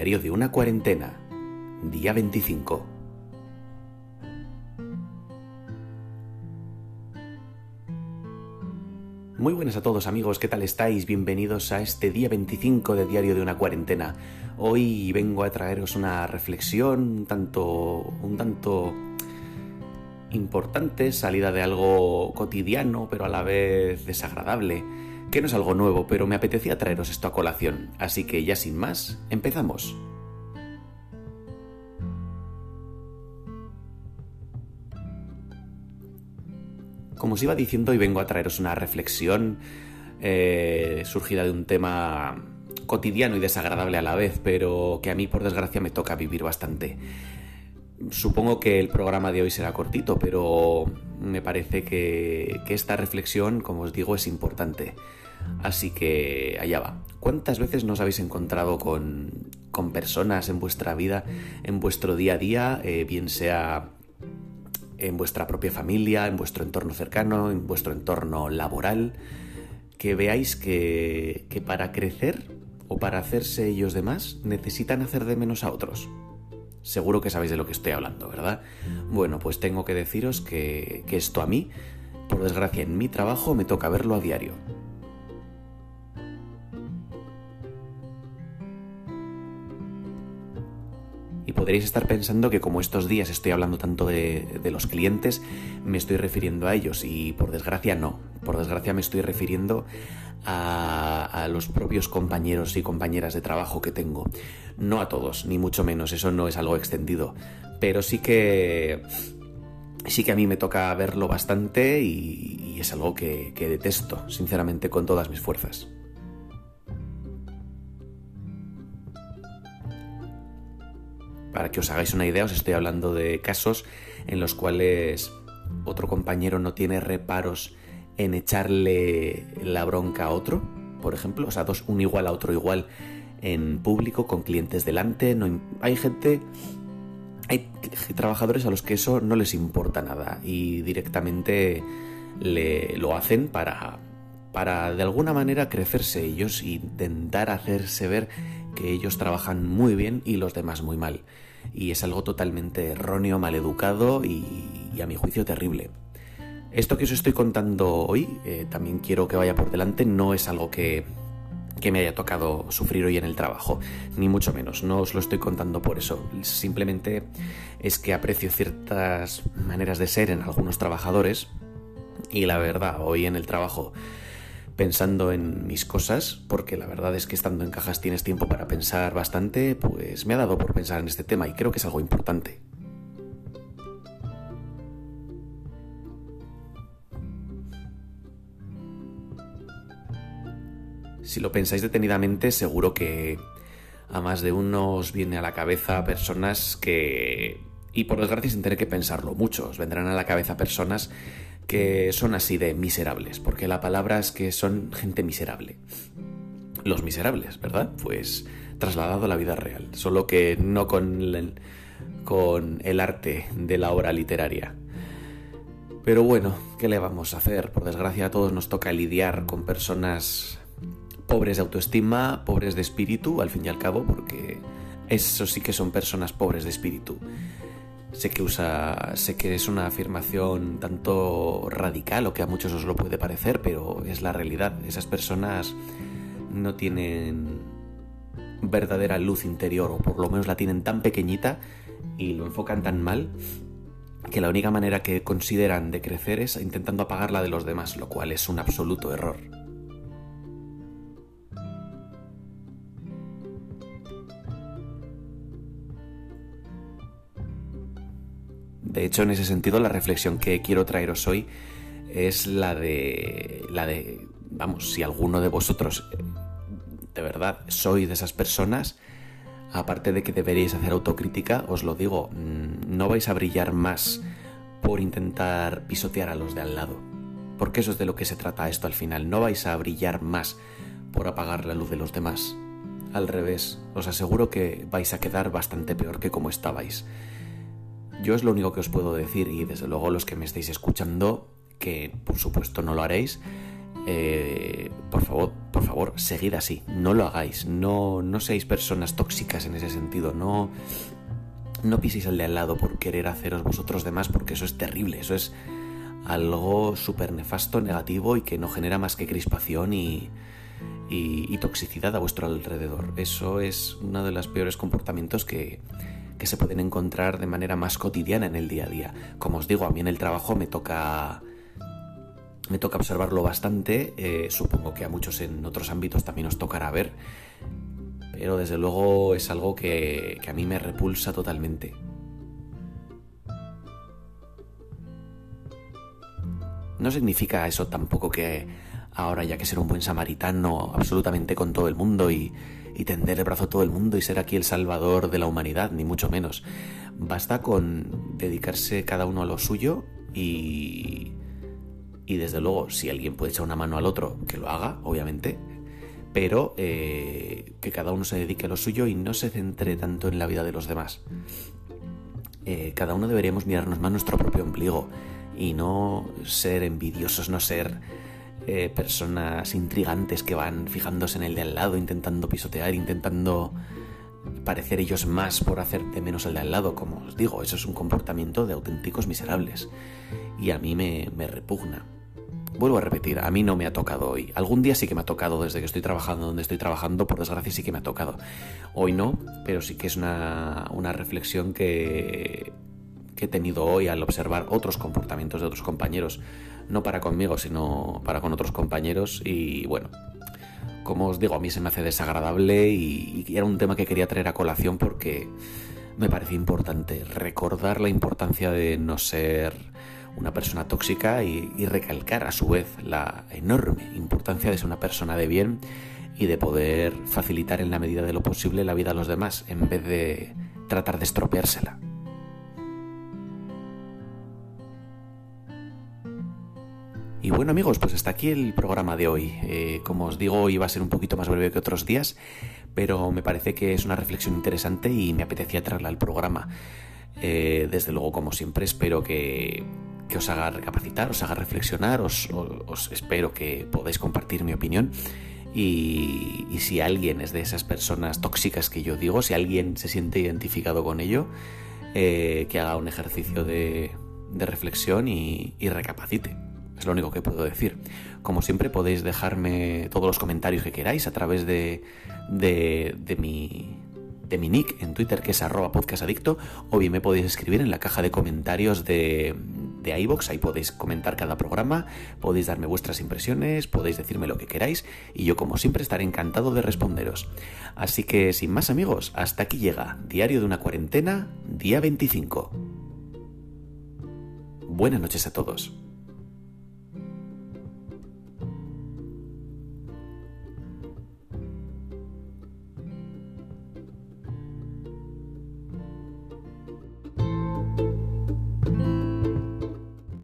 Diario de una cuarentena, día 25. Muy buenas a todos amigos, ¿qué tal estáis? Bienvenidos a este día 25 de Diario de una cuarentena. Hoy vengo a traeros una reflexión un tanto, un tanto importante, salida de algo cotidiano, pero a la vez desagradable, que no es algo nuevo, pero me apetecía traeros esto a colación, así que ya sin más, empezamos. Como os iba diciendo, hoy vengo a traeros una reflexión eh, surgida de un tema cotidiano y desagradable a la vez, pero que a mí por desgracia me toca vivir bastante. Supongo que el programa de hoy será cortito, pero me parece que, esta reflexión, como os digo, es importante. Así que allá va. ¿Cuántas veces nos habéis encontrado con, con personas en vuestra vida, en vuestro día a día, eh, bien sea en vuestra propia familia, en vuestro entorno cercano, en vuestro entorno laboral, que veáis que, que para crecer o para hacerse ellos de más necesitan hacer de menos a otros? Seguro que sabéis de lo que estoy hablando, ¿verdad? Bueno, pues tengo que deciros que, que esto a mí, por desgracia en mi trabajo, me toca verlo a diario. Y podréis estar pensando que como estos días estoy hablando tanto de, de, los clientes, me estoy refiriendo a ellos y por desgracia no. Por desgracia me estoy refiriendo a, los propios compañeros y compañeras de trabajo que tengo. No a todos, ni mucho menos, eso no es algo extendido. Pero sí que... Sí que a mí me toca verlo bastante y, es algo que detesto, sinceramente, con todas mis fuerzas. Para que os hagáis una idea, os estoy hablando de casos en los cuales otro compañero no tiene reparos en echarle la bronca a otro, por ejemplo, o sea, dos, un igual a otro igual en público, con clientes delante. No, hay gente, hay trabajadores a los que eso no les importa nada y directamente le, lo hacen para, para de alguna manera crecerse ellos e intentar hacerse ver que ellos trabajan muy bien y los demás muy mal. Y es algo totalmente erróneo, maleducado y, y a mi juicio terrible. Esto que os estoy contando hoy, eh, también quiero que vaya por delante, no es algo que, que, me haya tocado sufrir hoy en el trabajo, ni mucho menos, no os lo estoy contando por eso, simplemente es que aprecio ciertas maneras de ser en algunos trabajadores y la verdad, hoy en el trabajo pensando en mis cosas, porque la verdad es que estando en cajas tienes tiempo para pensar bastante, pues me ha dado por pensar en este tema y creo que es algo importante. Si lo pensáis detenidamente, seguro que a más de uno os viene a la cabeza personas que... Y por desgracia sin tener que pensarlo mucho, os vendrán a la cabeza personas que son así de miserables, porque la palabra es que son gente miserable. Los miserables, ¿verdad? Pues trasladado a la vida real, solo que no con el, con el arte de la obra literaria. Pero bueno, ¿qué le vamos a hacer? Por desgracia a todos nos toca lidiar con personas pobres de autoestima, pobres de espíritu, al fin y al cabo, porque eso sí que son personas pobres de espíritu. Sé que usa, sé que es una afirmación tanto radical o que a muchos os lo puede parecer, pero es la realidad. Esas personas no tienen verdadera luz interior, o por lo menos la tienen tan pequeñita y lo enfocan tan mal que la única manera que consideran de crecer es intentando apagar la de los demás, lo cual es un absoluto error. De hecho, en ese sentido, la reflexión que quiero traeros hoy es la de. la de. Vamos, si alguno de vosotros de verdad sois de esas personas, aparte de que deberíais hacer autocrítica, os lo digo, no vais a brillar más por intentar pisotear a los de al lado. Porque eso es de lo que se trata esto al final. No vais a brillar más por apagar la luz de los demás. Al revés, os aseguro que vais a quedar bastante peor que como estabais. Yo es lo único que os puedo decir y desde luego los que me estáis escuchando, que por supuesto no lo haréis, eh, por favor, por favor, seguid así, no lo hagáis, no, no seáis personas tóxicas en ese sentido, no, no piséis al de al lado por querer haceros vosotros demás, porque eso es terrible, eso es algo súper nefasto, negativo y que no genera más que crispación y, y, toxicidad a vuestro alrededor. Eso es uno de los peores comportamientos que, que se pueden encontrar de manera más cotidiana en el día a día. Como os digo, a mí en el trabajo me toca me toca observarlo bastante, eh, supongo que a muchos en otros ámbitos también os tocará ver, pero desde luego es algo que, que a mí me repulsa totalmente. No significa eso tampoco que ahora haya que ser un buen samaritano absolutamente con todo el mundo y, y tender el brazo a todo el mundo y ser aquí el salvador de la humanidad, ni mucho menos. Basta con dedicarse cada uno a lo suyo y, y desde luego, si alguien puede echar una mano al otro, que lo haga, obviamente, pero eh, que cada uno se dedique a lo suyo y no se centre tanto en la vida de los demás. Eh, cada uno deberíamos mirarnos más nuestro propio ombligo y no ser envidiosos, no ser eh, personas intrigantes que van fijándose en el de al lado, intentando pisotear, intentando parecer ellos más por hacerte menos al de al lado. Como os digo, eso es un comportamiento de auténticos miserables y a mí me repugna vuelvo a repetir, a mí no me ha tocado hoy. Algún día sí que me ha tocado desde que estoy trabajando donde estoy trabajando, por desgracia sí que me ha tocado. Hoy no, pero sí que es una, reflexión que, que he tenido hoy al observar otros comportamientos de otros compañeros, no para conmigo, sino para con otros compañeros y bueno, como os digo, a mí se me hace desagradable y, y era un tema que quería traer a colación porque me parece importante recordar la importancia de no ser una persona tóxica y, recalcar a su vez la enorme importancia de ser una persona de bien y de poder facilitar en la medida de lo posible la vida a los demás en vez de tratar de estropeársela. Y bueno amigos, pues hasta aquí el programa de hoy. Eh, como os digo, iba a ser un poquito más breve que otros días, pero me parece que es una reflexión interesante y me apetecía traerla al programa. Eh, desde luego, como siempre, espero que que os haga recapacitar, os haga reflexionar, os, espero que podáis compartir mi opinión. Y, si alguien es de esas personas tóxicas que yo digo, si alguien se siente identificado con ello, eh, que haga un ejercicio de, reflexión y, recapacite. Es lo único que puedo decir. Como siempre podéis dejarme todos los comentarios que queráis a través de, de, mi de mi nick en Twitter, que es arroba podcastadicto, o bien me podéis escribir en la caja de comentarios de, de iVoox, ahí podéis comentar cada programa, podéis darme vuestras impresiones, podéis decirme lo que queráis, y yo como siempre estaré encantado de responderos. Así que sin más amigos, hasta aquí llega Diario de una cuarentena, día 25. Buenas noches a todos.